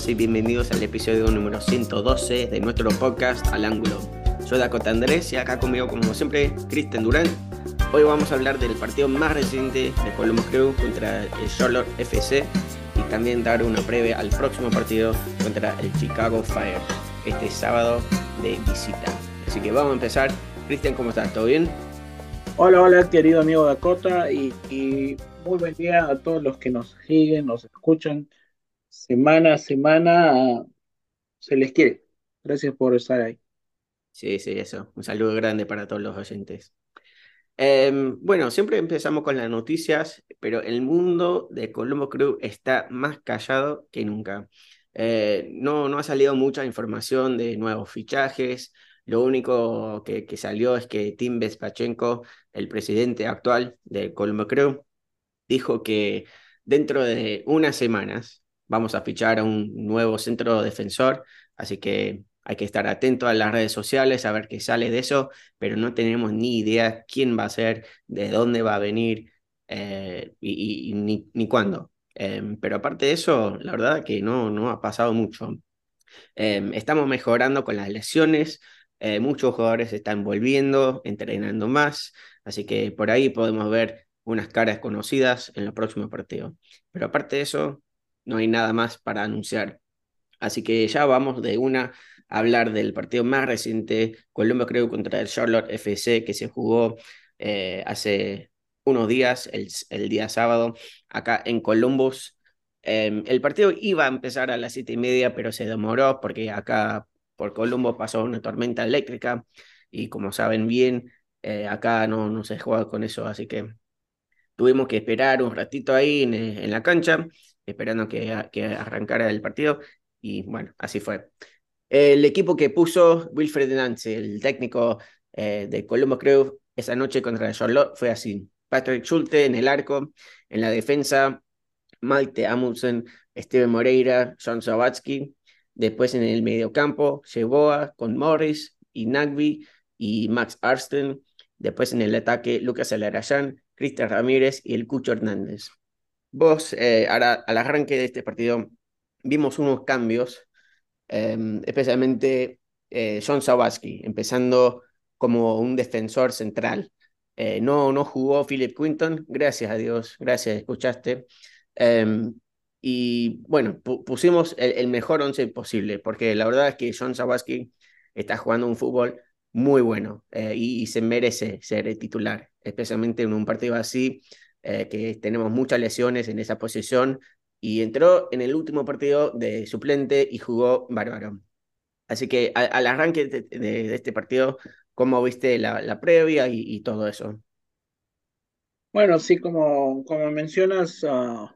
todos y bienvenidos al episodio número 112 de nuestro podcast Al Ángulo. Soy Dakota Andrés y acá conmigo, como siempre, Cristian Durán. Hoy vamos a hablar del partido más reciente de Columbus Crew contra el Charlotte FC y también dar una previa al próximo partido contra el Chicago Fire este sábado de visita. Así que vamos a empezar. Cristian, ¿cómo estás? ¿Todo bien? Hola, hola, querido amigo Dakota y, y muy buen día a todos los que nos siguen, nos escuchan semana a semana se les quiere. Gracias por estar ahí. Sí, sí, eso. Un saludo grande para todos los oyentes. Em, bueno, siempre empezamos con las noticias, pero el mundo de Colombo Crew está más callado que nunca. Eh, no, no ha salido mucha información de nuevos fichajes. Lo único que, que salió es que Tim Bespachenko, el presidente actual de Colombo Crew, dijo que dentro de unas semanas vamos a fichar a un nuevo centro defensor, así que hay que estar atento a las redes sociales, a ver qué sale de eso, pero no tenemos ni idea quién va a ser, de dónde va a venir eh, y, ni, cuándo. Em, pero aparte de eso, la verdad que no, no ha pasado mucho. Em, estamos mejorando con las lesiones, eh, muchos jugadores están volviendo, entrenando más, así que por ahí podemos ver unas caras conocidas en los próximos partidos. Pero aparte de eso, no hay nada más para anunciar. Así que ya vamos de una a hablar del partido más reciente, Columbus creo contra el Charlotte FC, que se jugó eh, hace unos días, el, el, día sábado, acá en Columbus. Eh, el partido iba a empezar a las siete y media, pero se demoró porque acá por Columbus pasó una tormenta eléctrica y como saben bien, eh, acá no, no se juega con eso, así que tuvimos que esperar un ratito ahí en, en la cancha esperando que, que arrancara el partido y bueno, así fue. El equipo que puso Wilfred Nance, el técnico eh, de Colombo Crew, esa noche contra Charlotte fue así. Patrick Schulte en el arco, en la defensa, Malte Amundsen, Steven Moreira, John Sawatsky. Después en el mediocampo, Sheboa con Morris y Nagby y Max Arsten. Después en el ataque, Lucas Alarayán, Cristian Ramírez y el Cucho Hernández. Vos, eh, ahora, al arranque de este partido, vimos unos cambios, em, especialmente eh, John Sawatsky, empezando como un defensor central. Eh, no, no jugó Philip Quinton, gracias a Dios, gracias, escuchaste. Em, y bueno, pusimos el, mejor once posible, porque la verdad es que John Sawatsky está jugando un fútbol muy bueno y, y, se merece ser titular, especialmente en un partido así eh, que tenemos muchas lesiones en esa posición, y entró en el último partido de suplente y jugó bárbaro. Así que al, arranque de, este partido, ¿cómo viste la, previa y, todo eso? Bueno, sí, como, como mencionas, ah,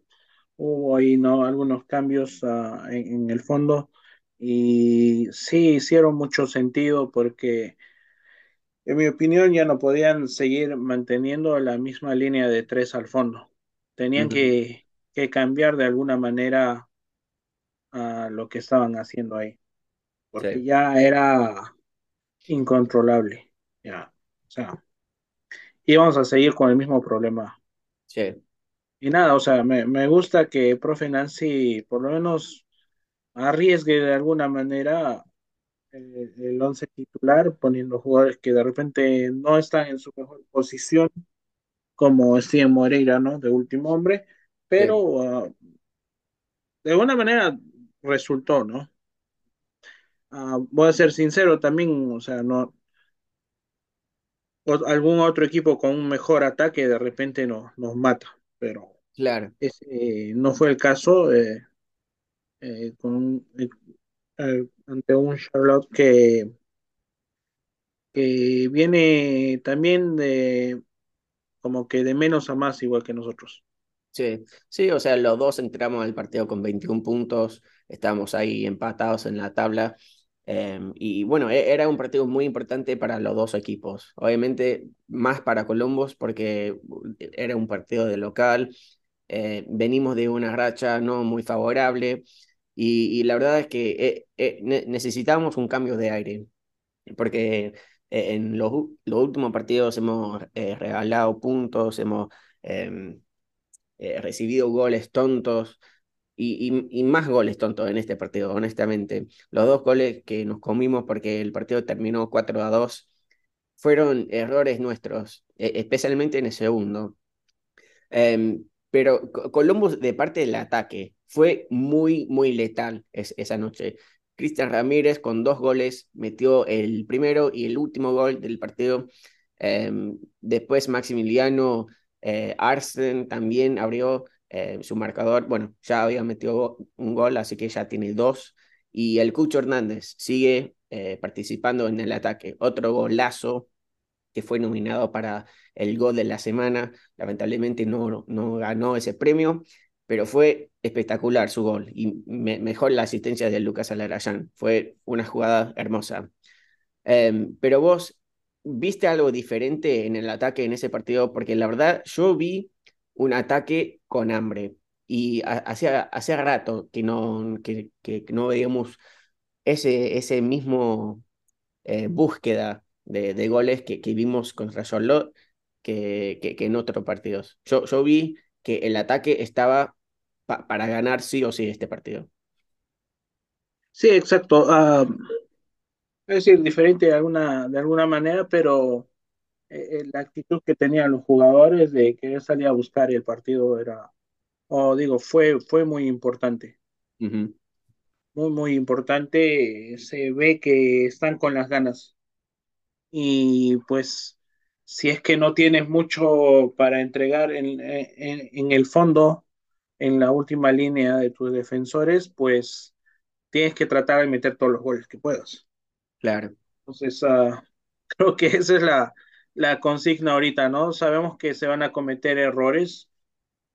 hubo ahí ¿no? algunos cambios ah, en, el fondo y sí hicieron mucho sentido porque en mi opinión, ya no podían seguir manteniendo la misma línea de tres al fondo. Tenían que, que, cambiar de alguna manera a lo que estaban haciendo ahí, porque ya era incontrolable. Ya, o sea, íbamos a seguir con el mismo problema. Sí. Y nada, o sea, me, me gusta que profe Nancy por lo menos arriesgue de alguna manera el, once titular, poniendo jugadores que de repente no están en su mejor posición, como Steven Moreira, ¿no? De último hombre, pero ah, de alguna manera resultó, ¿no? Ah, voy a ser sincero también, o sea, no. algún otro equipo con un mejor ataque de repente no, nos mata, pero claro. ese, no fue el caso eh, eh, con, ante un Charlotte que, que viene también de como que de menos a más igual que nosotros. Sí, sí, o sea, los dos entramos al partido con 21 puntos, estamos ahí empatados en la tabla. Em, y bueno, e, era un partido muy importante para los dos equipos. Obviamente, más para Columbus porque era un partido de local. Eh, venimos de una racha no muy favorable. Y, la verdad es que eh, eh, necesitamos un cambio de aire, porque eh, en los, los, últimos partidos hemos regalado puntos, hemos em, recibido goles tontos, y, y, y más goles, tonto, en este partido, honestamente. Los dos goles que nos comimos porque el partido terminó 4 a 2 fueron errores nuestros, e, especialmente en el segundo. Um, pero Columbus, de parte del ataque, fue muy, muy letal es, esa noche. Cristian Ramírez con dos goles metió el primero y el último gol del partido. Um, después Maximiliano eh, Arsen también abrió eh, su marcador. Bueno, ya había metido un gol, así que ya tiene dos. Y el Cucho Hernández sigue eh, participando en el ataque. Otro golazo que fue nominado para el gol de la semana. Lamentablemente no, no ganó ese premio, pero fue espectacular su gol y me, mejor la asistencia de Lucas Alarayán. Fue una jugada hermosa. Um, pero vos, ¿viste algo diferente en el ataque en ese partido? Porque la verdad, yo vi un ataque con hambre y hacía, hacía rato que no, que, que no veíamos ese, ese mismo eh, búsqueda de, de goles que, que, vimos contra Charlotte que, que en otros partidos. Yo, yo, vi que el ataque estaba pa, para ganar sí o sí este partido. Sí, exacto. Uh, es decir, diferente de alguna, de alguna manera, pero eh, la actitud que tenían los jugadores de querer salir a buscar el partido era, o oh, digo, fue, fue muy importante. Uh -huh. Muy, muy importante. Se ve que están con las ganas y pues si es que no tienes mucho para entregar en, en, en, el fondo, en la última línea de tus defensores, pues tienes que tratar de meter todos los goles que puedas. Claro. Entonces, uh, creo que esa es la, la consigna ahorita, ¿no? Sabemos que se van a cometer errores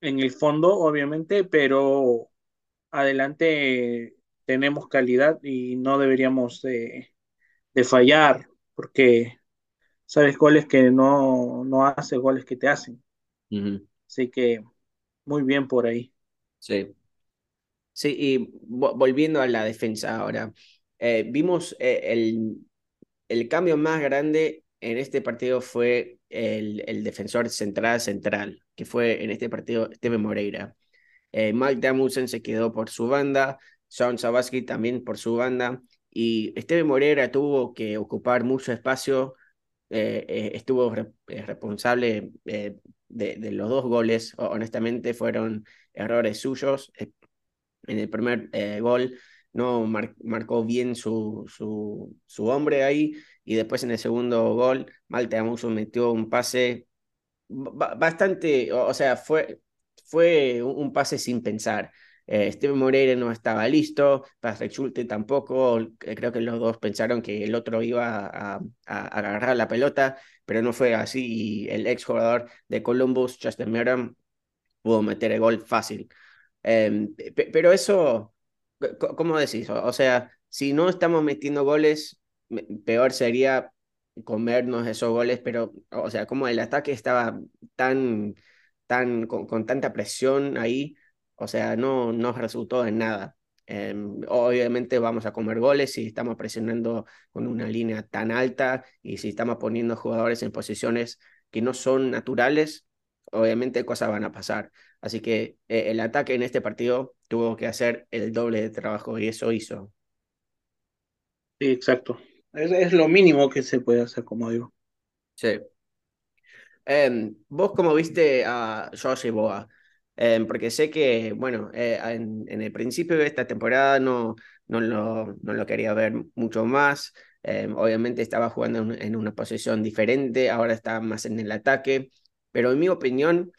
en el fondo, obviamente, pero adelante tenemos calidad y no deberíamos de, de fallar porque sabes goles que no, no hace, goles que te hacen. Uh -huh. Así que muy bien por ahí. Sí. Sí, y volviendo a la defensa ahora, eh, vimos eh, el, el cambio más grande en este partido fue el, el defensor central central, que fue en este partido Steven Moreira. Eh, Mike Damusen se quedó por su banda, Sean Sabaski también por su banda, y Steven Moreira tuvo que ocupar mucho espacio, eh, eh, estuvo re responsable de, los dos goles, honestamente fueron errores suyos. En el primer gol no mar marcó bien su, su, su hombre ahí, y después en el segundo gol, Malte Amuso metió un pase bastante, o sea, fue, fue un pase sin pensar. Eh, Steven Moreira no estaba listo, Patrick Schulte tampoco, creo que los dos pensaron que el otro iba a, agarrar la pelota, pero no fue así y el ex jugador de Columbus, Justin Merriam, pudo meter el gol fácil. Eh, pero eso, ¿cómo decís? O sea, si no estamos metiendo goles, peor sería comernos esos goles, pero, o sea, como el ataque estaba tan, tan, con, con tanta presión ahí, o sea, no nos resultó en nada. Eh, obviamente vamos a comer goles si estamos presionando con una línea tan alta y si estamos poniendo jugadores en posiciones que no son naturales, obviamente cosas van a pasar. Así que eh, el ataque en este partido tuvo que hacer el doble de trabajo y eso hizo. Sí, exacto. Es, es, lo mínimo que se puede hacer, como digo. Sí. Eh, ¿Vos cómo viste a Josh Boa? Eh, porque sé que, bueno, eh, en, en, el principio de esta temporada no, no, lo, no lo quería ver mucho más. Eh, obviamente estaba jugando en, en, una posición diferente, ahora está más en el ataque. Pero en mi opinión,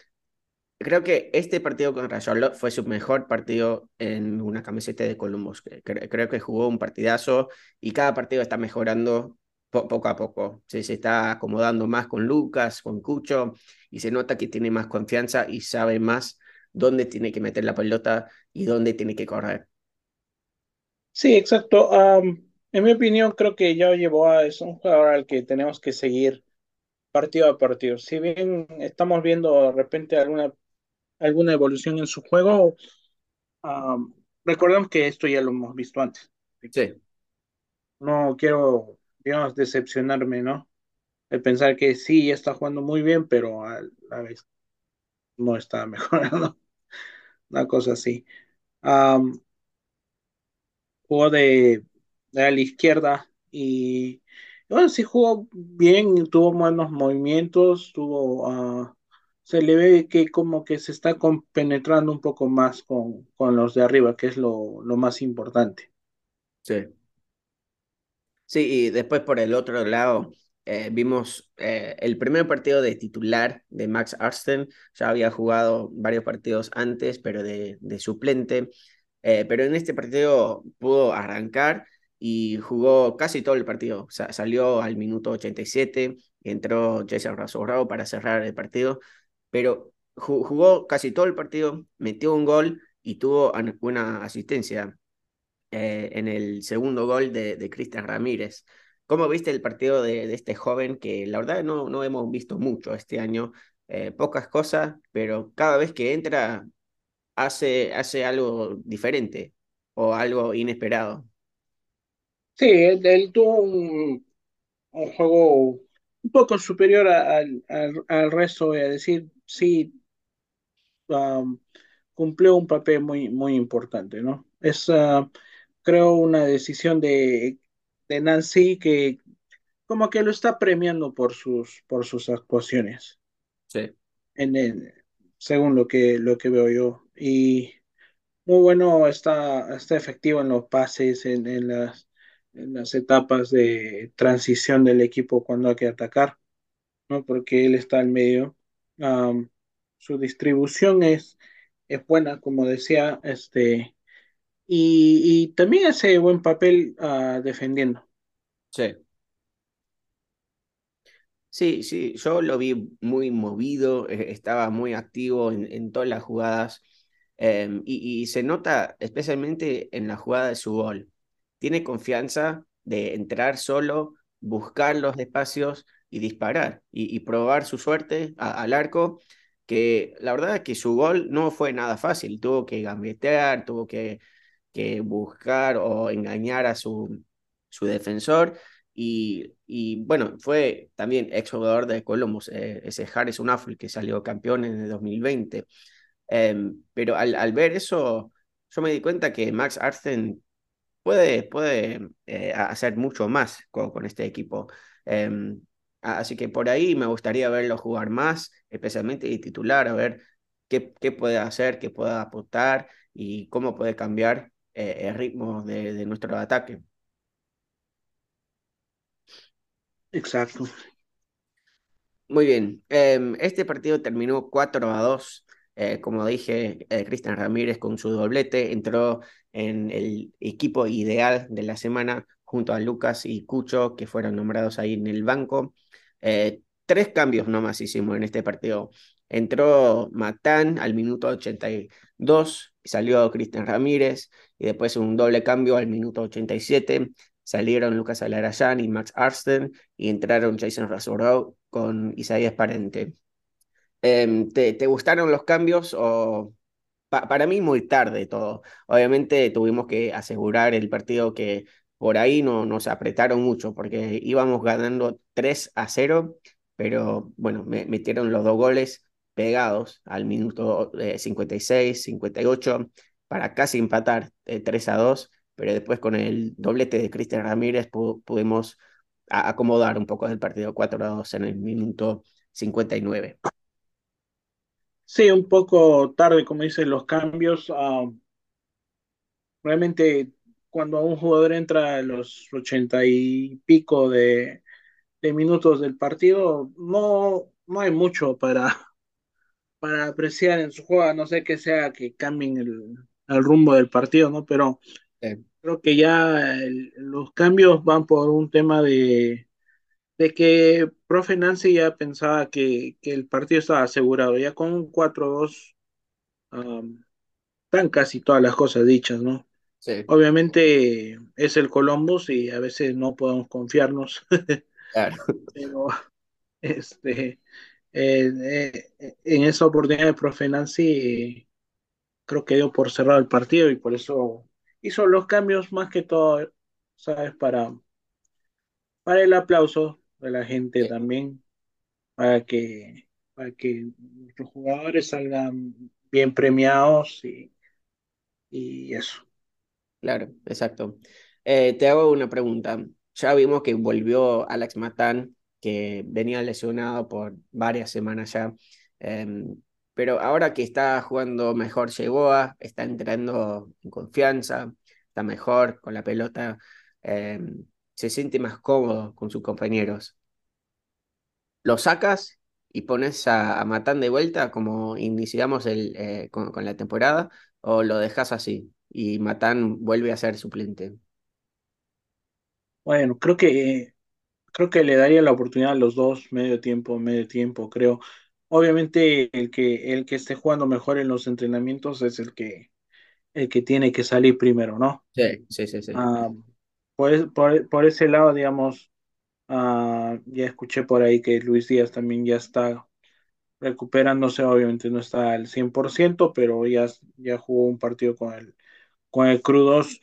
creo que este partido contra Charlotte fue su mejor partido en una camiseta de Columbus. Creo que jugó un partidazo y cada partido está mejorando po poco a poco. Se, se está acomodando más con Lucas, con Cucho y se nota que tiene más confianza y sabe más dónde tiene que meter la pelota y dónde tiene que correr. Sí, exacto. Um, en mi opinión, creo que ya llevó a es un jugador al que tenemos que seguir partido a partido. Si bien estamos viendo de repente alguna, alguna evolución en su juego, um, recordemos que esto ya lo hemos visto antes. Sí. No quiero, digamos, decepcionarme, ¿no? De pensar que sí, ya está jugando muy bien, pero a la vez no está mejorando. Una cosa así. Jugó de, de la izquierda y bueno, sí jugó bien, tuvo buenos movimientos, tuvo, ah, se le ve que como que se está compenetrando un poco más con, con los de arriba, que es lo, lo más importante. Sí. Sí, y después por el otro lado eh, vimos eh, el primer partido de titular de Max Arsten, ya había jugado varios partidos antes, pero de, suplente, eh, pero en este partido pudo arrancar y jugó casi todo el partido, salió al minuto 87, entró Jason Razorrao para cerrar el partido, pero ju- jugó casi todo el partido, metió un gol y tuvo una asistencia en el segundo gol de Cristian Ramírez. ¿Cómo viste el partido de, este joven que la verdad no, no hemos visto mucho este año? Eh, pocas cosas, pero cada vez que entra hace, hace algo diferente o algo inesperado. Sí, él, él tuvo un, juego un poco superior al, al, resto, voy a decir, sí, um, cumplió un papel muy, muy importante, ¿no? Es, uh, creo, una decisión de, de Nancy que como que lo está premiando por sus, por sus actuaciones, Sí, en el, según lo que, lo que veo yo. Y muy bueno, está, está efectivo en los pases, en, en las, en las etapas de transición del equipo cuando hay que atacar, ¿no? Porque él está al medio. Um, su distribución es, es buena, como decía, este, y, y también hace buen papel uh, defendiendo. sí. Sí, sí, yo lo vi muy movido, eh, estaba muy activo en, en todas las jugadas em, y, y se nota especialmente en la jugada de su gol. Tiene confianza de entrar solo, buscar los espacios y disparar y, y probar su suerte a- al arco, que la verdad es que su gol no fue nada fácil, tuvo que gambetear, tuvo que, que buscar o engañar a su, su defensor y, y bueno, fue también exjugador de Columbus, eh, ese Harris Unaful que salió campeón en el 2020. Eh, pero al, al, ver eso, yo me di cuenta que Max Arsten puede, puede eh, hacer mucho más con, con este equipo. Eh, así que por ahí me gustaría verlo jugar más, especialmente de titular, a ver qué, qué puede hacer, qué puede aportar y cómo puede cambiar eh, el ritmo de, de nuestro ataque. Exacto. Muy bien, em, este partido terminó 4 a 2. Eh, como dije, eh, Cristian Ramírez con su doblete entró en el equipo ideal de la semana junto a Lucas y Cucho, que fueron nombrados ahí en el banco. Eh, tres cambios nomás hicimos en este partido. Entró Matán al minuto 82, salió Cristian Ramírez, y después un doble cambio al minuto 87. Salieron Lucas Alarayán y Max Arsten y entraron Jason Razorou con Isaías Parente. Eh, ¿te, ¿te, gustaron los cambios o pa para mí muy tarde todo? Obviamente tuvimos que asegurar el partido que por ahí no nos apretaron mucho porque íbamos ganando 3 a 0, pero bueno, me metieron los dos goles pegados al minuto eh, 56, 58 para casi empatar eh, 3 a 2, pero después con el doblete de Cristian Ramírez pu pudimos acomodar un poco del partido 4 a 2 en el minuto 59. Sí, un poco tarde, como dicen los cambios. Uh, realmente, cuando un jugador entra a los ochenta y pico de, de minutos del partido, no, no hay mucho para, para apreciar en su juego, no sé que sea que cambien el, el rumbo del partido, ¿no? Pero Sí. creo que ya el, los cambios van por un tema de, de que profe Nancy ya pensaba que, que el partido estaba asegurado, ya con un 4-2 um, están casi todas las cosas dichas, ¿no? Sí, Obviamente es el Columbus y a veces no podemos confiarnos, claro. pero este, eh, eh, en esa oportunidad de profe Nancy creo que dio por cerrado el partido y por eso hizo los cambios más que todo, ¿sabes? Para, para el aplauso de la gente Sí. también, para que, para que nuestros jugadores salgan bien premiados y y eso. Claro, exacto. Eh, te hago una pregunta. Ya vimos que volvió Alex Matán, que venía lesionado por varias semanas ya. Em, pero ahora que está jugando mejor Yeboah, está entrando en confianza, está mejor con la pelota, em, se siente más cómodo con sus compañeros. ¿Lo sacas y pones a, a Matán de vuelta como iniciamos el, eh, con, con la temporada o lo dejas así y Matán vuelve a ser suplente? Bueno, creo que creo que le daría la oportunidad a los dos, medio tiempo, medio tiempo, creo. Obviamente el que el que esté jugando mejor en los entrenamientos es el que el que tiene que salir primero, ¿no? Sí, sí, sí, sí. Ah, por, por, por ese lado, digamos, ah, ya escuché por ahí que Luis Díaz también ya está recuperándose, obviamente no está al 100%, pero ya, ya jugó un partido con el, con el Crudos,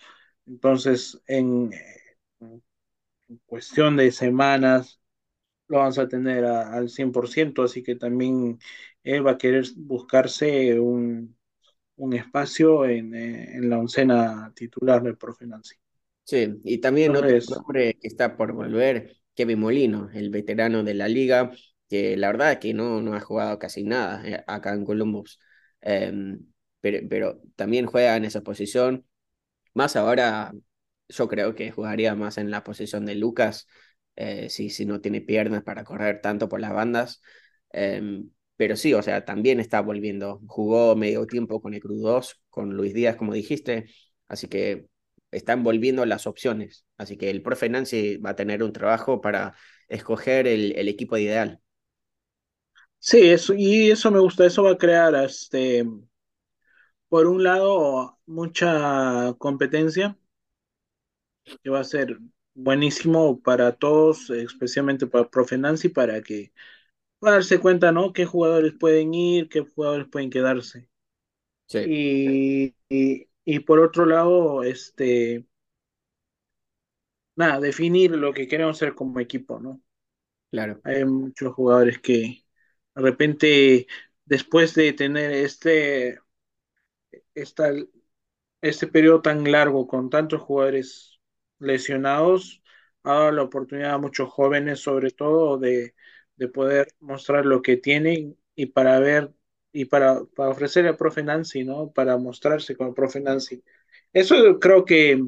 entonces en, en cuestión de semanas lo vamos a tener a- al 100%, así que también él va a querer buscarse un, un espacio en, eh, en la oncena titular del profe Nancy. Sí, y también otro nombre que está por volver, Kevin Molino, el veterano de la liga, que la verdad es que no, no ha jugado casi nada eh, acá en Columbus, Em, pero, pero también juega en esa posición Más ahora, yo creo que jugaría más en la posición de Lucas, eh, si, si no tiene piernas para correr tanto por las bandas. Em, pero sí, o sea, también está volviendo. Jugó medio tiempo con el Cruz 2, con Luis Díaz, como dijiste. Así que están volviendo las opciones. Así que el profe Nancy va a tener un trabajo para escoger el, el equipo ideal. sí, eso, y eso me gusta, eso va a crear, este, por un lado, mucha competencia, que va a ser buenísimo para todos, especialmente para profe Nancy, para que para darse cuenta, ¿no? Qué jugadores pueden ir, qué jugadores pueden quedarse. Sí, Y, y, y por otro lado, este, nada, definir lo que queremos ser como equipo, ¿no? claro. Hay muchos jugadores que de repente, después de tener este, esta, este periodo tan largo con tantos jugadores lesionados, ha dado la oportunidad a muchos jóvenes, sobre todo, de, de poder mostrar lo que tienen y para ver y para, para ofrecer al profe ¿no? Para mostrarse con el. Eso creo que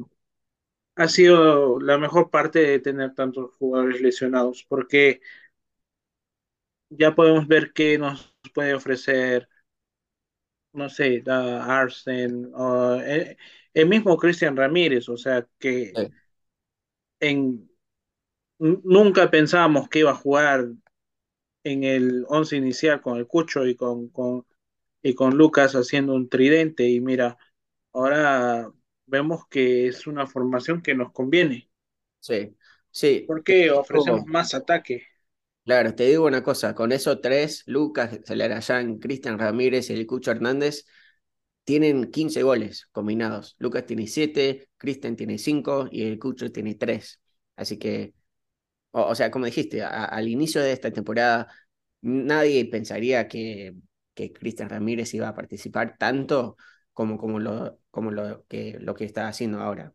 ha sido la mejor parte de tener tantos jugadores lesionados, porque ya podemos ver qué nos puede ofrecer, no sé, Arsen, o el, el mismo Cristian Ramírez, o sea, que Sí, en, nunca pensábamos que iba a jugar en el once inicial con el Cucho y con, con, y con Lucas haciendo un tridente, y mira, ahora vemos que es una formación que nos conviene, sí, sí. Porque ofrecemos más ataque. Claro, te digo una cosa, con esos tres, Lucas, Celarayán, Cristian Ramírez y el Cucho Hernández, tienen 15 goles combinados. Lucas tiene 7, Cristian tiene 5 y el Cucho tiene 3. Así que, o, o sea, como dijiste, a- al inicio de esta temporada nadie pensaría que, que Cristian Ramírez iba a participar tanto como, como, lo, como lo, que, lo que está haciendo ahora.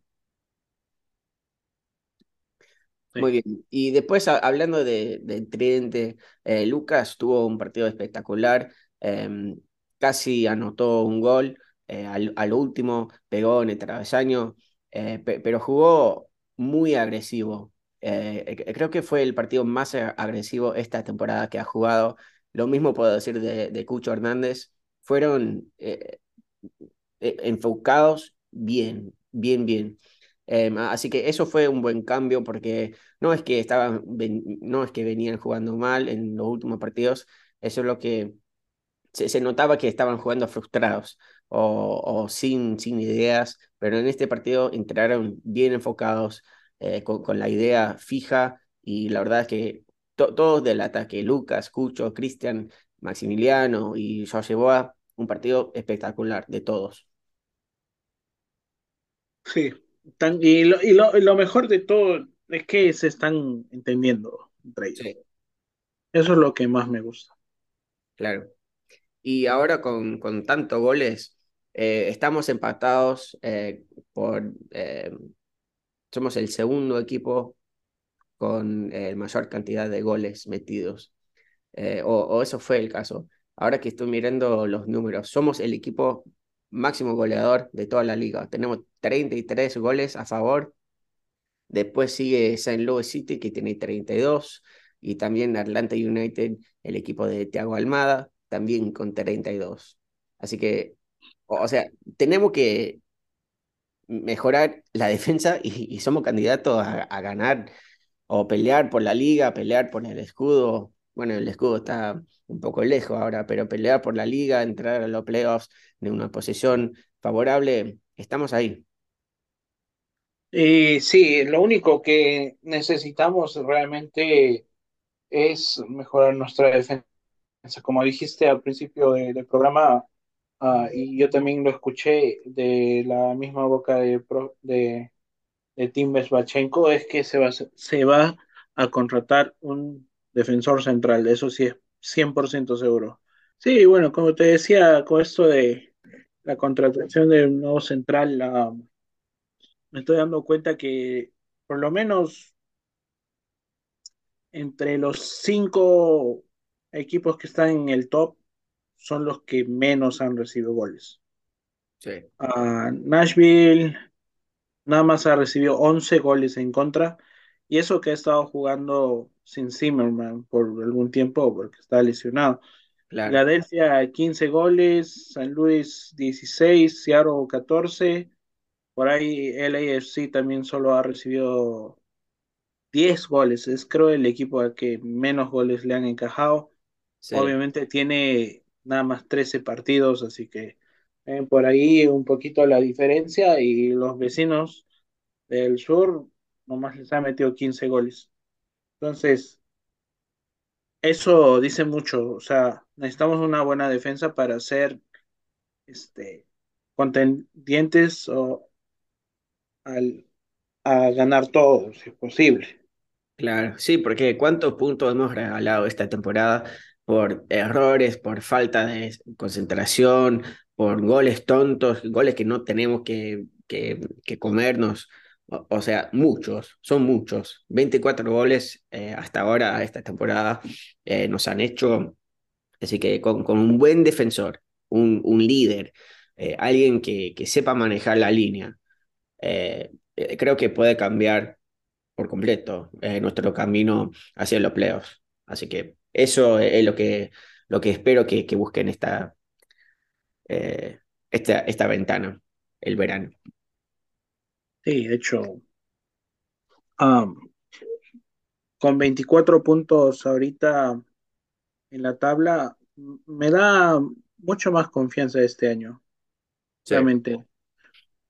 Sí, Muy bien. Y después, a- hablando de, del tridente, eh, Lucas tuvo un partido espectacular, em, casi anotó un gol, eh, al, al último pegó en el travesaño, eh, pe- pero jugó muy agresivo. Eh, eh, creo que fue el partido más agresivo esta temporada que ha jugado. Lo mismo puedo decir de, de Cucho Hernández. Fueron enfocados bien, bien, bien. Em, así que eso fue un buen cambio porque no es que estaban, no es que venían jugando mal en los últimos partidos, eso es lo que se, se notaba que estaban jugando frustrados o, o sin, sin ideas, pero en este partido entraron bien enfocados, eh, con, con la idea fija y la verdad es que to- todos del ataque, Lucas, Cucho, Cristian, Maximiliano y Jorge Boa, un partido espectacular de todos. sí. Tan- y, lo, y, lo, y lo mejor de todo es que se están entendiendo entre ellos. Sí, Eso es lo que más me gusta. claro. Y ahora con, con tantos goles, Eh, estamos empatados eh, por... Eh, somos el segundo equipo con mayor cantidad de goles metidos. O, eso fue el caso. Ahora que estoy mirando los números, somos el equipo máximo goleador de toda la liga. Tenemos 33 goles a favor. Después sigue St. Louis City, que tiene 32. Y también Atlanta United, el equipo de Thiago Almada, también con 32. Así que, o sea, tenemos que mejorar la defensa y, somos candidatos a, ganar o pelear por la liga, pelear por el escudo. Bueno, el escudo está un poco lejos ahora, pero pelear por la liga, entrar a los playoffs de una posición favorable, estamos ahí. Y sí, lo único que necesitamos realmente es mejorar nuestra defensa. Como dijiste al principio del programa, Ah, y yo también lo escuché de la misma boca de, de, Tim Besbachenko, es que se va, se va a contratar un defensor central, eso sí es 100% seguro. Sí, bueno, como te decía, con esto de la contratación de un nuevo central, me estoy dando cuenta que por lo menos entre los cinco equipos que están en el top, son los que menos han recibido goles. Sí. Nashville nada más ha recibido 11 goles en contra, y eso que ha estado jugando sin Zimmerman por algún tiempo, porque está lesionado. Claro. Philadelphia 15 goles, San Luis 16, Seattle 14, por ahí LAFC también solo ha recibido 10 goles, es creo el equipo al que menos goles le han encajado. Obviamente tiene nada más 13 partidos, así que por ahí un poquito la diferencia y los vecinos del sur nomás les ha metido 15 goles. Entonces, eso dice mucho, o sea, necesitamos una buena defensa para ser este, contendientes o al, a ganar todo, si es posible. Claro, sí, porque ¿cuántos puntos hemos regalado esta temporada por errores, por falta de concentración, por goles tontos, goles que no tenemos que, que, comernos. O, sea, muchos, son muchos. 24 goles eh, hasta ahora, esta temporada, eh, nos han hecho. Así que con, con un buen defensor, un, un líder, eh, alguien que, que, sepa manejar la línea, creo que puede cambiar por completo nuestro camino hacia los playoffs. Así que eso es lo que, lo que espero que, que busquen esta, eh, esta, esta ventana, el verano. Sí, de hecho, con 24 puntos ahorita en la tabla, me da mucho más confianza este año, realmente.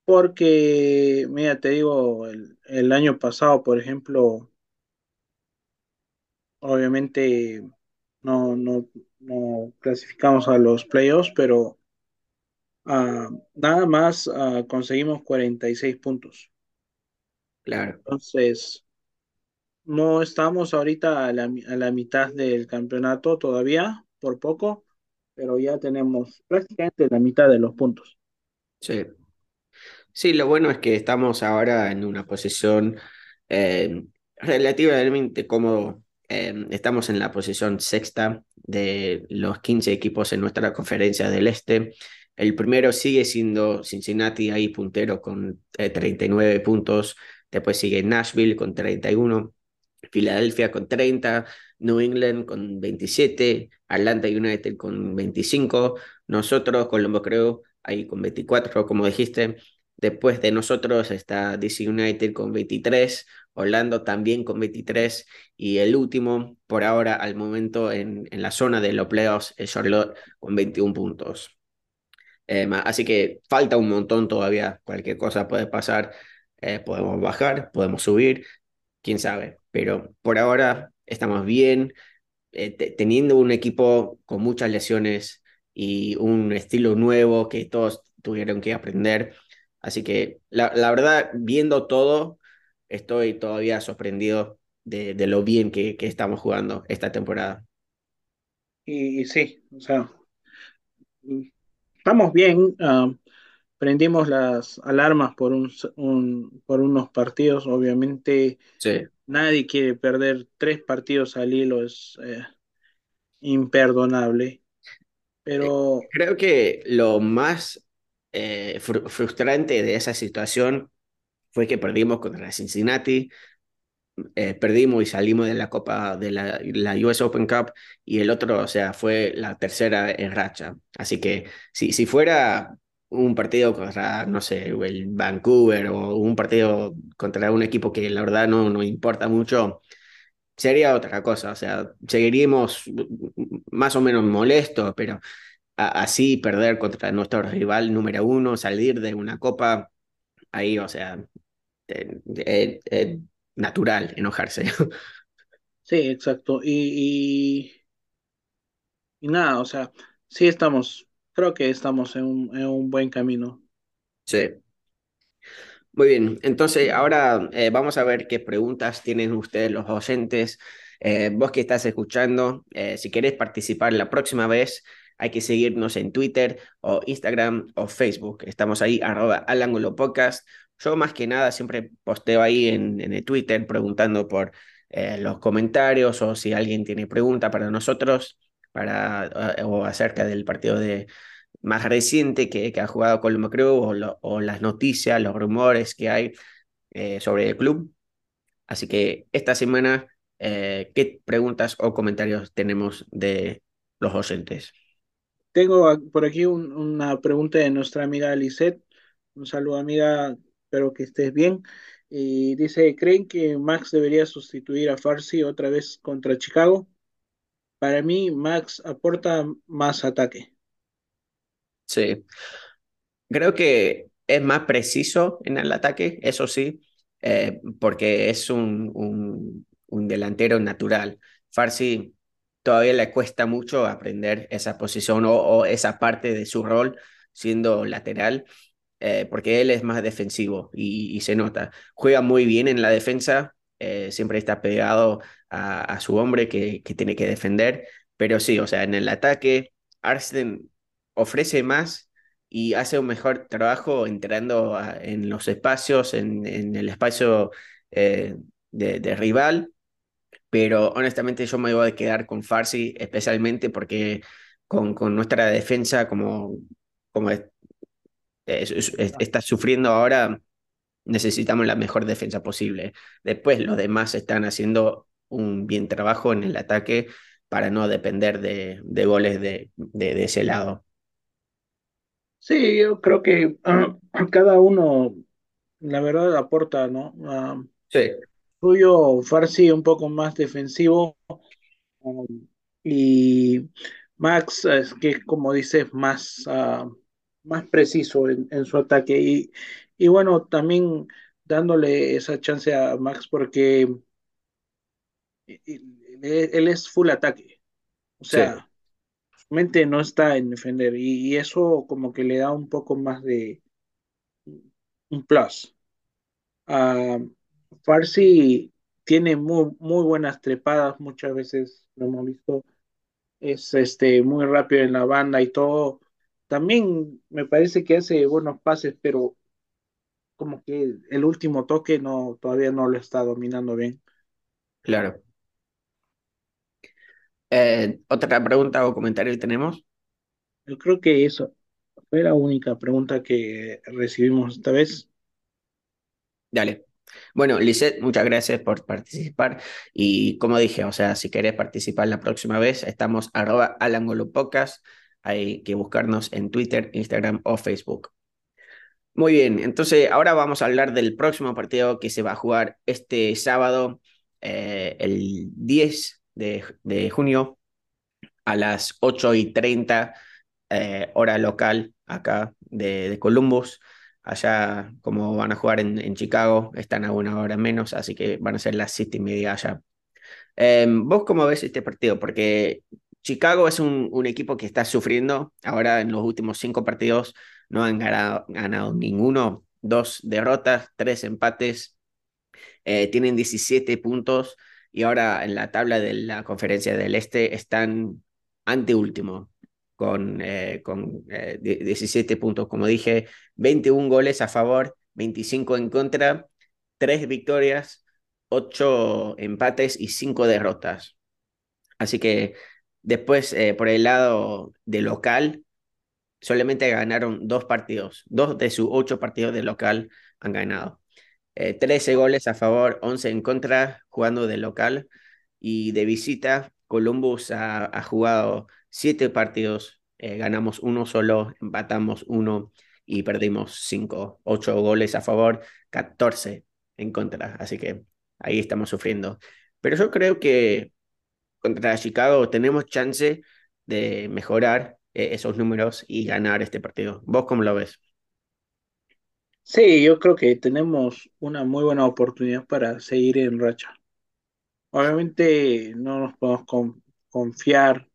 Porque, mira, te digo, el, el año pasado, por ejemplo, obviamente no, no, no clasificamos a los playoffs, pero uh, nada más uh, conseguimos 46 puntos. Claro. Entonces, no estamos ahorita a la, a la mitad del campeonato todavía, por poco, pero ya tenemos prácticamente la mitad de los puntos. Sí. Sí, lo bueno es que estamos ahora en una posición eh, relativamente cómodo Em, estamos en la posición sexta de los 15 equipos en nuestra conferencia del Este. El primero sigue siendo Cincinnati ahí puntero con 39 eh, puntos. Después sigue Nashville con 31, Filadelfia con 30, New England con 27, Atlanta United con 25, nosotros, Colombo creo, ahí con 24, como dijiste. Después de nosotros está DC United con 23, Orlando también con 23 y el último por ahora al momento en, en la zona de los playoffs es Charlotte con 21 puntos. Eh, así que falta un montón todavía, cualquier cosa puede pasar, eh, podemos bajar, podemos subir, quién sabe, pero por ahora estamos bien, eh, teniendo un equipo con muchas lesiones y un estilo nuevo que todos tuvieron que aprender. Así que la, la verdad, viendo todo, estoy todavía sorprendido de, de lo bien que, que, estamos jugando esta temporada. Y, sí, o sea, estamos bien. Uh, prendimos las alarmas por, un, un- por unos partidos. Obviamente Sí. nadie quiere perder tres partidos al hilo, es eh, imperdonable. Pero Creo que lo más eh, fru- frustrante de esa situación fue que perdimos contra Cincinnati, eh, perdimos y salimos de la Copa de la, la US Open Cup y el otro, o sea, fue la tercera en racha. Así que si, si fuera un partido contra, no sé, el Vancouver o un partido contra un equipo que la verdad no nos importa mucho, sería otra cosa. O sea, seguiríamos más o menos molestos, pero así perder contra nuestro rival número uno, salir de una copa, ahí, o sea, eh, eh, natural enojarse. sí, exacto. Y, y, y nada, o sea, sí estamos, creo que estamos en un, en un buen camino. Sí. Muy bien, entonces ahora eh, vamos a ver qué preguntas tienen ustedes los oyentes. Eh, vos que estás escuchando, eh, si querés participar la próxima vez, hay que seguirnos en Twitter o Instagram o Facebook. Estamos ahí, arroba al ángulo podcast. Yo más que nada siempre posteo ahí en, en el Twitter preguntando por eh, los comentarios o si alguien tiene pregunta para nosotros para, eh, o acerca del partido de más reciente que, que ha jugado Colombo Crew o, lo, o, las noticias, los rumores que hay eh, sobre el club. Así que esta semana, eh, ¿qué preguntas o comentarios tenemos de los oyentes? Tengo por aquí un- una pregunta de nuestra amiga Lisette. Un saludo, amiga, espero que estés bien. Y dice, ¿creen que Max debería sustituir a Farsi otra vez contra Chicago? Para mí, Max aporta más ataque. Sí, creo que es más preciso en el ataque, eso sí, eh, porque es un, un, un delantero natural. Farsi todavía le cuesta mucho aprender esa posición o, o esa parte de su rol siendo lateral eh, porque él es más defensivo y, y, se nota. Juega muy bien en la defensa, eh, siempre está pegado a, a su hombre que, que, tiene que defender, pero sí, o sea, en el ataque, Arsenal ofrece más y hace un mejor trabajo entrando a, en los espacios, en, en el espacio eh, de, de, rival, pero honestamente yo me voy a quedar con Farsi, especialmente porque con, con nuestra defensa como, como es, es, es, está sufriendo ahora, necesitamos la mejor defensa posible. Después los demás están haciendo un bien trabajo en el ataque para no depender de, de goles de, de, de, ese lado. Sí, yo creo que uh, cada uno, la verdad, aporta, ¿no? Uh, sí. Suyo, Farsi, un poco más defensivo. Um, y Max, es que como dices, más, uh, más preciso en, en, su ataque. Y, y bueno, también dándole esa chance a Max porque él es full ataque. O sea, sí. su mente no está en defender. Y, y, eso como que le da un poco más de un plus. Uh, Farsi tiene muy, muy buenas trepadas, muchas veces lo hemos visto es este muy rápido en la banda y todo. También me parece que hace buenos pases, pero como que el último toque no todavía no lo está dominando bien. Claro. Eh, Otra pregunta o comentario tenemos. Yo creo que eso fue la única pregunta que recibimos esta vez. Dale. Bueno, Lisette, muchas gracias por participar. Y como dije, o sea, si querés participar la próxima vez, estamos arroba al ángulo podcast. Hay que buscarnos en Twitter, Instagram o Facebook. Muy bien, entonces ahora vamos a hablar del próximo partido que se va a jugar este sábado, eh, el 10 de, junio, a las 8 y 30 eh, hora local acá de, Columbus. Allá, como van a jugar en, Chicago, están a una hora menos, así que van a ser las siete y media allá. Eh, ¿Vos cómo ves este partido? Porque Chicago es un, equipo que está sufriendo. Ahora en los últimos cinco partidos no han ganado, ninguno. Dos derrotas, tres empates. Eh, tienen 17 puntos y ahora en la tabla de la conferencia del Este están anteúltimo. con, eh, con 17 puntos, como dije, 21 goles a favor, 25 en contra, 3 victorias, 8 empates y 5 derrotas. Así que después, por el lado de local, solamente ganaron dos partidos, dos de sus ocho partidos de local han ganado. 13 eh, goles a favor, 11 en contra, jugando de local. Y de visita, Columbus ha, jugado siete partidos, eh, ganamos uno solo, empatamos uno y perdimos cinco, ocho goles a favor, 14 en contra. Así que ahí estamos sufriendo. Pero yo creo que contra Chicago tenemos chance de mejorar eh, esos números y ganar este partido. ¿Vos cómo lo ves? Sí, yo creo que tenemos una muy buena oportunidad para seguir en racha. Obviamente no nos podemos confiar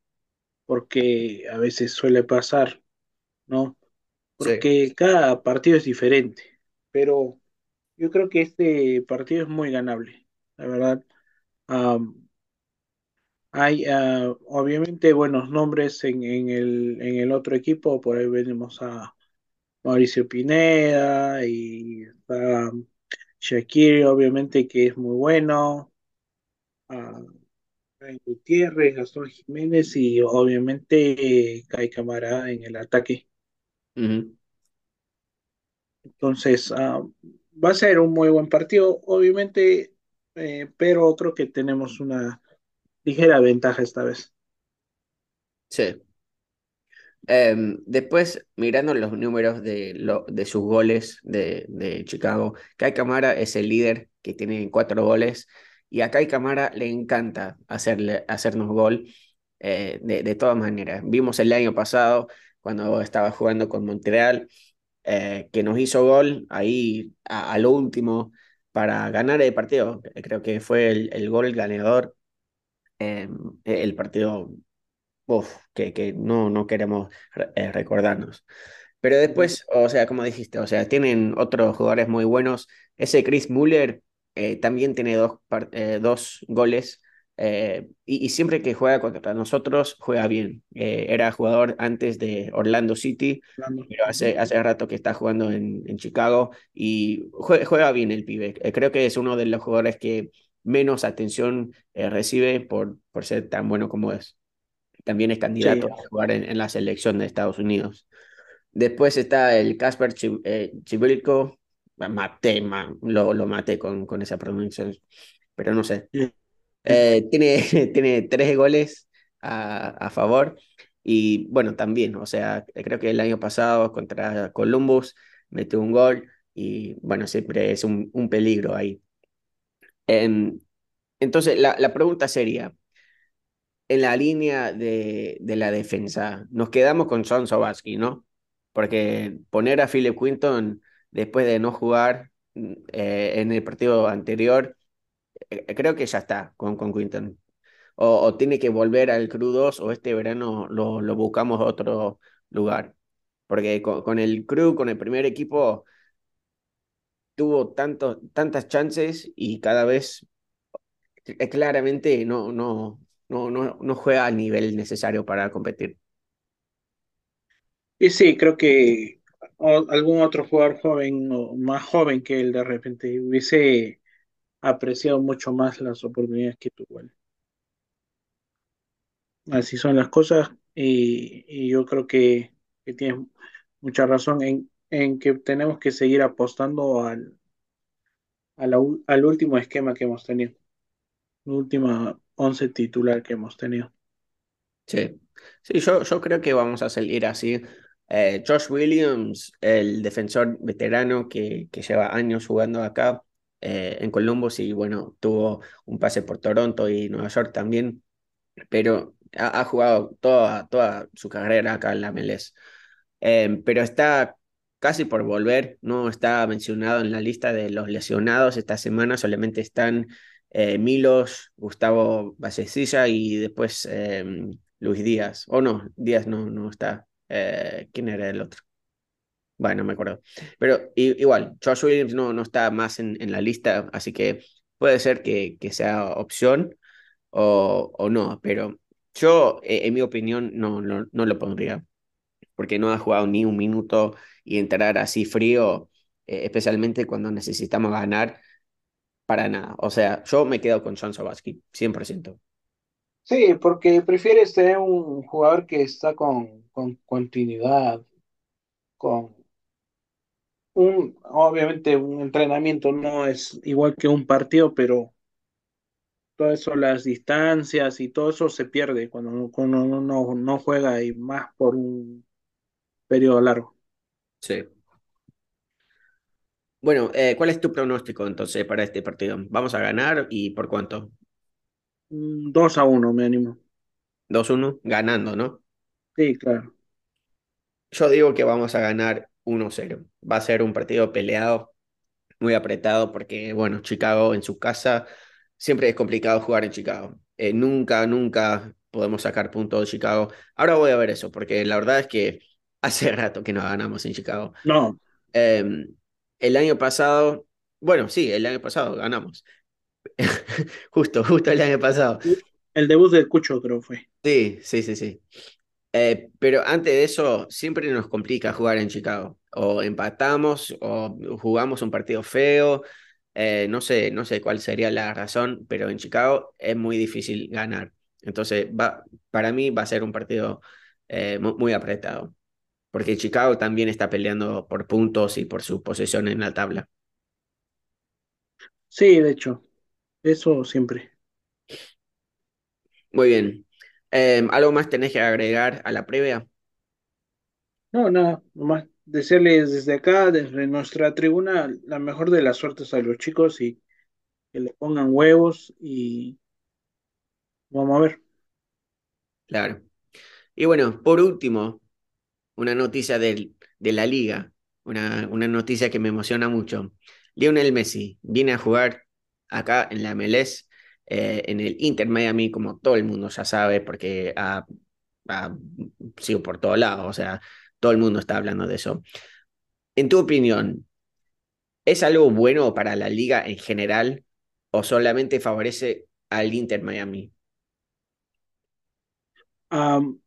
porque a veces suele pasar, ¿no? Porque cada partido es diferente, pero yo creo que este partido es muy ganable, la verdad. Hay uh, obviamente buenos nombres en, en, el, en el otro equipo, por ahí venimos a Mauricio Pineda y a Shakiri, obviamente que es muy bueno, a Gutiérrez, Gastón Jiménez y obviamente Kai Camara en el ataque. Entonces, uh, va a ser un muy buen partido, obviamente, eh, pero creo que tenemos una ligera ventaja esta vez. Sí. Em, después, mirando los números de, lo, de sus goles de, de Chicago, Kai Camara es el líder que tiene cuatro goles y a Kai Camara le encanta hacerle, hacernos gol eh, de, de, todas maneras. Vimos el año pasado cuando estaba jugando con Montreal eh, que nos hizo gol ahí a, lo último para ganar el partido. Creo que fue el, el gol ganador Em, el partido que, que no, no queremos eh, recordarnos. Pero después, o sea, como dijiste, o sea, tienen otros jugadores muy buenos. Ese Chris Muller eh, también tiene dos, eh, dos goles y, siempre que juega contra nosotros juega bien. era jugador antes de Orlando City, pero hace, hace rato que está jugando en, en Chicago y juega, juega bien el pibe. creo que es uno de los jugadores que menos atención eh, recibe por, por ser tan bueno como es. También es candidato a jugar en, la selección de Estados Unidos. Después está el Casper eh, Chivilco. Maté, lo, lo maté con, con esa pronunciación, pero no sé. Eh, tiene, tiene tres goles a, a, favor y bueno, también, o sea, creo que el año pasado contra Columbus metió un gol y bueno, siempre es un, un peligro ahí. Em, entonces, la, la, pregunta sería, en la línea de, de, la defensa, nos quedamos con John Sobaski, ¿no? Porque poner a Philip Quinton después de no jugar eh, en el partido anterior, eh, creo que ya está con, con Quinton. O, tiene que volver al Crew 2 o este verano lo, lo buscamos otro lugar. Porque con, con el Crew, con el primer equipo, tuvo tanto, tantas chances y cada vez eh, claramente no, no, no, no, no juega al nivel necesario para competir. Y sí, creo que algún otro jugador joven o más joven que él de repente hubiese apreciado mucho más las oportunidades que tuvo. Así son las cosas y, y yo creo que tienes mucha razón en, en que tenemos que seguir apostando al, al último esquema que hemos tenido, el último once titular que hemos tenido. Sí, sí yo, yo creo que vamos a salir así. Eh, Josh Williams, el defensor veterano que, que lleva años jugando acá eh, en Columbus y bueno, tuvo un pase por Toronto y Nueva York también, pero ha, jugado toda, toda su carrera acá en la MLS. Eh, pero está casi por volver, no está mencionado en la lista de los lesionados esta semana, solamente están eh, Milos, Gustavo Vallecilla y después eh, Luis Díaz, o no, Díaz no, no está, eh, ¿quién era el otro? Bueno, no me acuerdo. Pero igual, Josh Williams no, no está más en, en la lista, así que puede ser que, que sea opción o, o no, pero Yo, eh, en mi opinión, no, no, no lo pondría, porque no ha jugado ni un minuto y entrar así frío, eh, especialmente cuando necesitamos ganar, para nada. O sea, yo me quedo con John Sobaski, 100%. Sí, porque prefieres tener un jugador que está con, con continuidad, con un, obviamente un entrenamiento no es igual que un partido, pero todo eso, las distancias y todo eso se pierde cuando, uno- uno no, no juega y más por un periodo largo. Sí. Bueno, eh, ¿cuál es tu pronóstico entonces para este partido? ¿Vamos a ganar y por cuánto? Un 2 a uno me animo. Dos uno, ganando, ¿no? Sí, claro. Yo digo que vamos a ganar uno cero. Va a ser un partido peleado, muy apretado, porque, bueno, Chicago en su casa, siempre es complicado jugar en Chicago. Eh, nunca, nunca podemos sacar puntos de Chicago. Ahora voy a ver eso, porque la verdad es que hace rato que no ganamos en Chicago. No, Eh, el año pasado, bueno, sí, el año pasado ganamos. Justo, justo el año pasado. el debut del Cucho creo fue. Sí, sí, sí, sí. Eh, pero antes de eso, siempre nos complica jugar en Chicago. O empatamos o jugamos un partido feo. Eh, no sé, no sé cuál sería la razón, pero en Chicago es muy difícil ganar. Entonces, va, para mí va a ser un partido eh, mu- muy apretado, porque Chicago también está peleando por puntos y por su posición en la tabla. Sí, de hecho, eso siempre. Muy bien. Eh, ¿algo más tenés que agregar a la previa? No, nada, nomás desearles desde acá, desde nuestra tribuna, la mejor de las suertes a los chicos y que le pongan huevos y vamos a ver. Claro. Y bueno, por último, una noticia del, de la liga, una, una noticia que me emociona mucho. Lionel Messi viene a jugar acá en la MLS, eh, en el Inter Miami, como todo el mundo ya sabe, porque ha, ha sido por todos lados, o sea, todo el mundo está hablando de eso. En tu opinión, ¿es algo bueno para la liga en general o solamente favorece al Inter Miami? Am,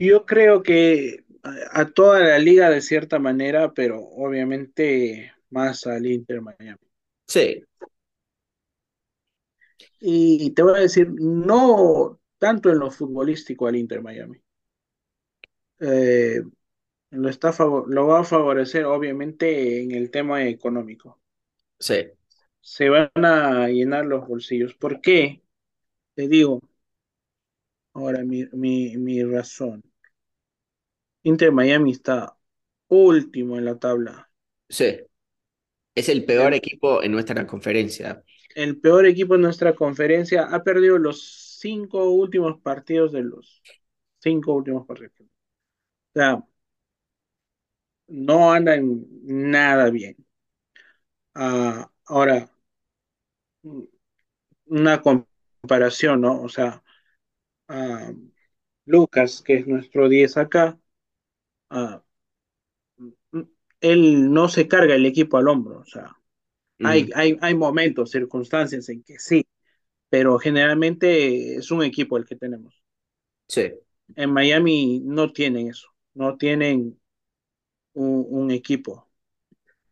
yo creo que a, toda la liga de cierta manera, pero obviamente más al Inter Miami. Sí, Y te voy a decir, no tanto en lo futbolístico al Inter Miami. Eh, lo está lo va a favorecer obviamente en el tema económico. sí, Se van a llenar los bolsillos. ¿Por qué? Te digo, ahora mi, mi, mi razón. Inter Miami está último en la tabla. sí. Es el peor El, equipo en nuestra conferencia. el peor equipo en nuestra conferencia ha perdido los cinco últimos partidos de los cinco últimos partidos. O sea, no andan nada bien. Ah, ahora, una comparación, ¿no? O sea, ah, Lucas, que es nuestro 10 acá, ah, él no se carga el equipo al hombro. O sea, hay, Mm, hay, hay momentos, circunstancias en que sí, pero generalmente es un equipo el que tenemos. sí, En Miami no tienen eso, no tienen un, un equipo,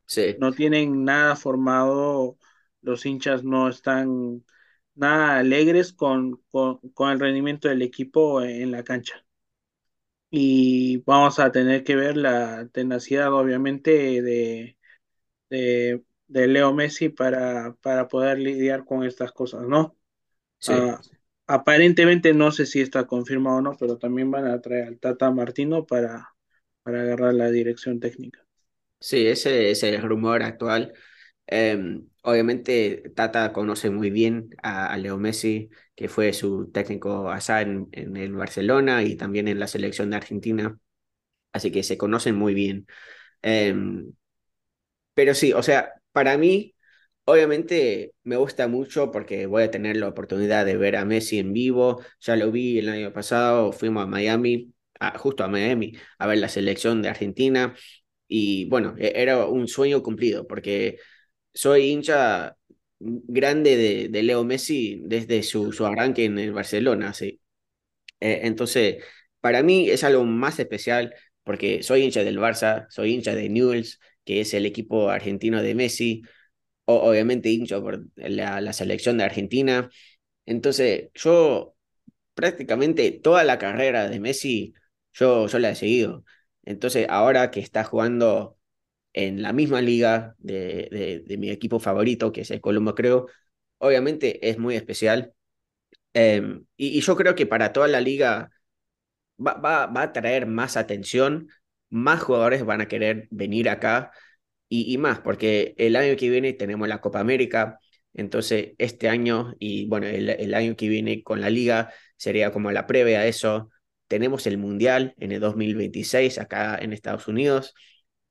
sí, no tienen nada formado, los hinchas no están nada alegres con, con, con el rendimiento del equipo en la cancha. Y vamos a tener que ver la tenacidad, obviamente, de, de, de Leo Messi para, para poder lidiar con estas cosas, ¿no? sí. Ah, aparentemente no sé si está confirmado o no, pero también van a traer al Tata Martino para, para agarrar la dirección técnica. Sí, ese es el rumor actual. Eh, obviamente Tata conoce muy bien a, Leo Messi, que fue su técnico allá en, el Barcelona y también en la selección de Argentina, así que se conocen muy bien. Eh, pero sí, o sea, para mí, obviamente me gusta mucho porque voy a tener la oportunidad de ver a Messi en vivo. Ya lo vi el año pasado, fuimos a Miami, justo a Miami, a ver la selección de Argentina. Y bueno, e- era un sueño cumplido porque soy hincha, grande de, de Leo Messi desde su, su arranque en el Barcelona, sí. Eh, entonces, para mí es algo más especial porque soy hincha del Barça, soy hincha de Newell's, que es el equipo argentino de Messi, o, obviamente hincha por la, la selección de Argentina. Entonces, yo prácticamente toda la carrera de Messi, yo, yo la he seguido. Entonces, ahora que está jugando en la misma liga de, mi equipo favorito, que es el Colombo, creo, obviamente es muy especial. Eh, y, yo creo que para toda la liga va, a traer más atención, más jugadores van a querer venir acá y, y más, porque el año que viene tenemos la Copa América, entonces este año y bueno, el, el año que viene con la liga sería como la previa a eso. Tenemos el Mundial en el 2026 acá en Estados Unidos.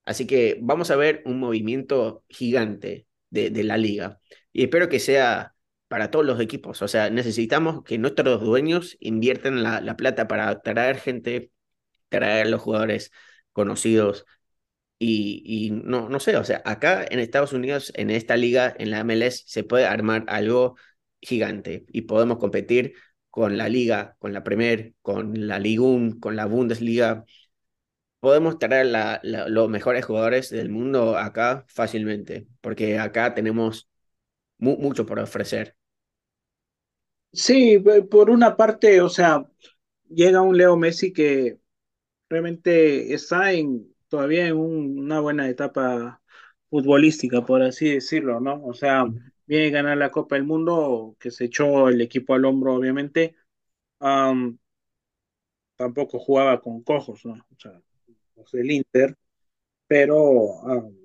Así que vamos a ver un movimiento gigante de, de la liga. Y espero que sea para todos los equipos. O sea, necesitamos que nuestros dueños inviertan la, la plata para traer gente, traer los jugadores conocidos. Y, y, no, no sé, o sea, acá en Estados Unidos, en esta liga, en la MLS, se puede armar algo gigante y podemos competir con la liga, con la Premier, con la Liga 1, con la Bundesliga. Podemos traer la, la, los mejores jugadores del mundo acá fácilmente, porque acá tenemos mu mucho por ofrecer. Sí, por una parte, o sea, llega un Leo Messi que realmente está en, todavía en un, una buena etapa futbolística, por así decirlo, ¿no? O sea, viene a ganar la Copa del Mundo, que se echó el equipo al hombro, obviamente. Um, tampoco jugaba con cojos, ¿no? O sea, los del Inter, pero um,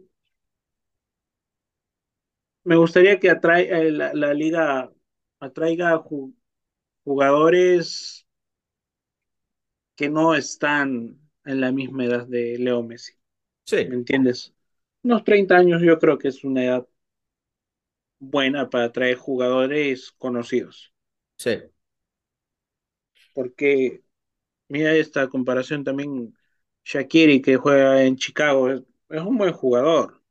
me gustaría que atrae, eh, la, la, liga atraiga ju jugadores que no están en la misma edad de Leo Messi. ¿Me Sí, entiendes? Unos 30 años yo creo que es una edad buena para atraer jugadores conocidos. sí. Porque mira esta comparación también, Shakiri que juega en Chicago, es, es un buen jugador,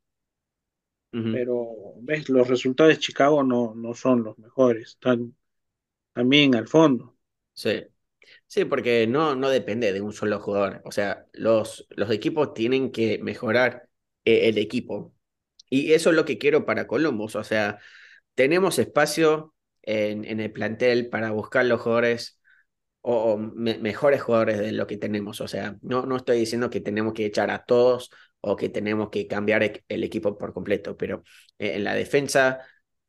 Uh -huh. pero ves, los resultados de Chicago no, no son los mejores, están también al fondo. Sí. Sí, porque no, no depende de un solo jugador. O sea, los, los equipos tienen que mejorar eh, el equipo. Y eso es lo que quiero para Columbus. O sea, tenemos espacio en, en el plantel para buscar los jugadores o, o me, mejores jugadores de lo que tenemos. O sea, no, no estoy diciendo que tenemos que echar a todos o que tenemos que cambiar el, el equipo por completo, pero eh, en la defensa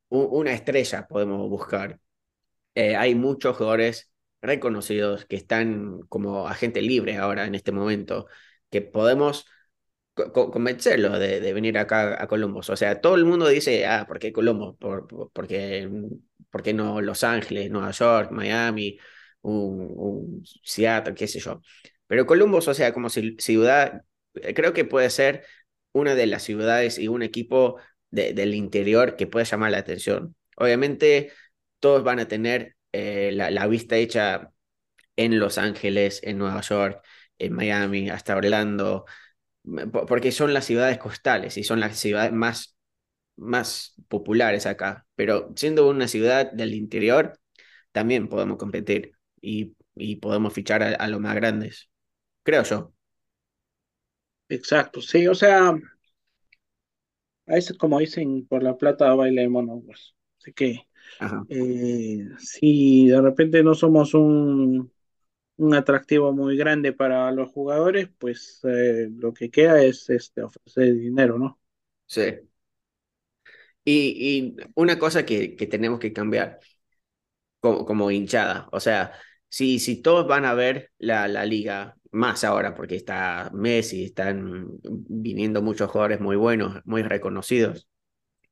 un, una estrella podemos buscar. Eh, hay muchos jugadores reconocidos que están como agente libre ahora en este momento, que podemos co convencerlos de, de, venir acá a Columbus. O sea, todo el mundo dice, ah, ¿por qué Columbus? ¿Por, por, porque, ¿Por qué no Los Ángeles, Nueva York, Miami, un, un Seattle, qué sé yo? Pero Columbus, o sea, como ciudad, creo que puede ser una de las ciudades y un equipo de, del interior que puede llamar la atención. Obviamente, todos van a tener eh, la, la, vista hecha en Los Ángeles, en Nueva York, en Miami, hasta Orlando, porque son las ciudades costales y son las ciudades más, más populares acá. Pero siendo una ciudad del interior, también podemos competir y, y podemos fichar a, a los más grandes, creo yo. Exacto, sí, o sea, a veces como dicen, por la plata baila el mono, pues. Así que Ajá. eh, si de repente no somos un, un, atractivo muy grande para los jugadores, pues eh, lo que queda es este, ofrecer dinero, ¿no? Sí. Y, y una cosa que, que, tenemos que cambiar como, como hinchada, o sea, si, si todos van a ver la, la liga, más ahora porque está Messi, están viniendo muchos jugadores muy buenos, muy reconocidos,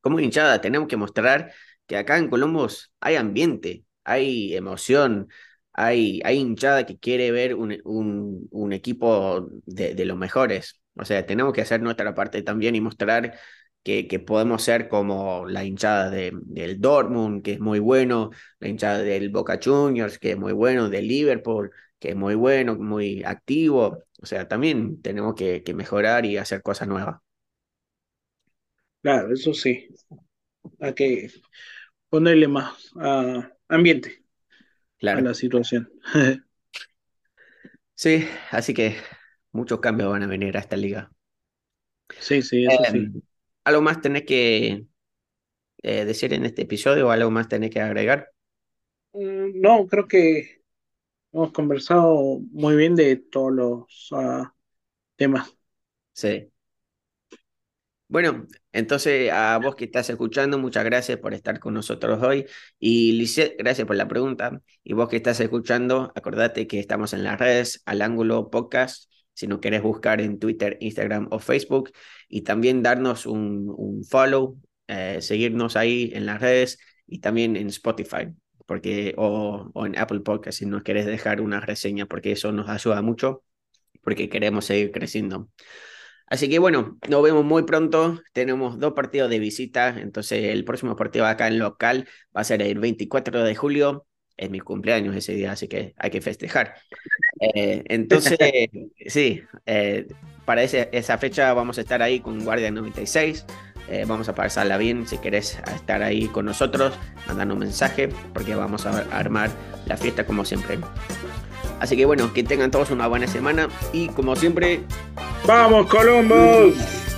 como hinchada tenemos que mostrar que acá en Columbus hay ambiente, hay emoción, hay, hay hinchada que quiere ver un, un, un equipo de, de, los mejores. O sea, tenemos que hacer nuestra parte también y mostrar que, que podemos ser como la hinchada de, del Dortmund, que es muy bueno, la hinchada del Boca Juniors, que es muy bueno, del Liverpool, que es muy bueno, muy activo. O sea, también tenemos que, que mejorar y hacer cosas nuevas. Claro, eso sí. hay que ponerle más uh, ambiente claro. a la situación. sí, así que muchos cambios van a venir a esta liga. Sí, sí, eso sí. ¿Algo más tenés que eh, decir en este episodio o algo más tenés que agregar? Mm, no, creo que hemos conversado muy bien de todos los uh, temas. Sí. Bueno, entonces a vos que estás escuchando, muchas gracias por estar con nosotros hoy. Y Lisette, gracias por la pregunta. Y vos que estás escuchando, acordate que estamos en las redes, al ángulo podcast, si no querés buscar en Twitter, Instagram o Facebook. Y también darnos un, un follow, eh, seguirnos ahí en las redes y también en Spotify porque, o, en Apple Podcast si nos querés dejar una reseña, porque eso nos ayuda mucho, porque queremos seguir creciendo. Así que bueno, nos vemos muy pronto. Tenemos dos partidos de visita. Entonces, el próximo partido acá en local va a ser el 24 de julio. Es mi cumpleaños ese día, así que hay que festejar. Eh, entonces, sí, eh, para ese, esa fecha vamos a estar ahí con Guardia 96. Eh, vamos a pasarla bien. Si querés estar ahí con nosotros, mandando un mensaje, porque vamos a armar la fiesta como siempre. Así que bueno, que tengan todos una buena semana y como siempre... ¡Vamos, Columbus!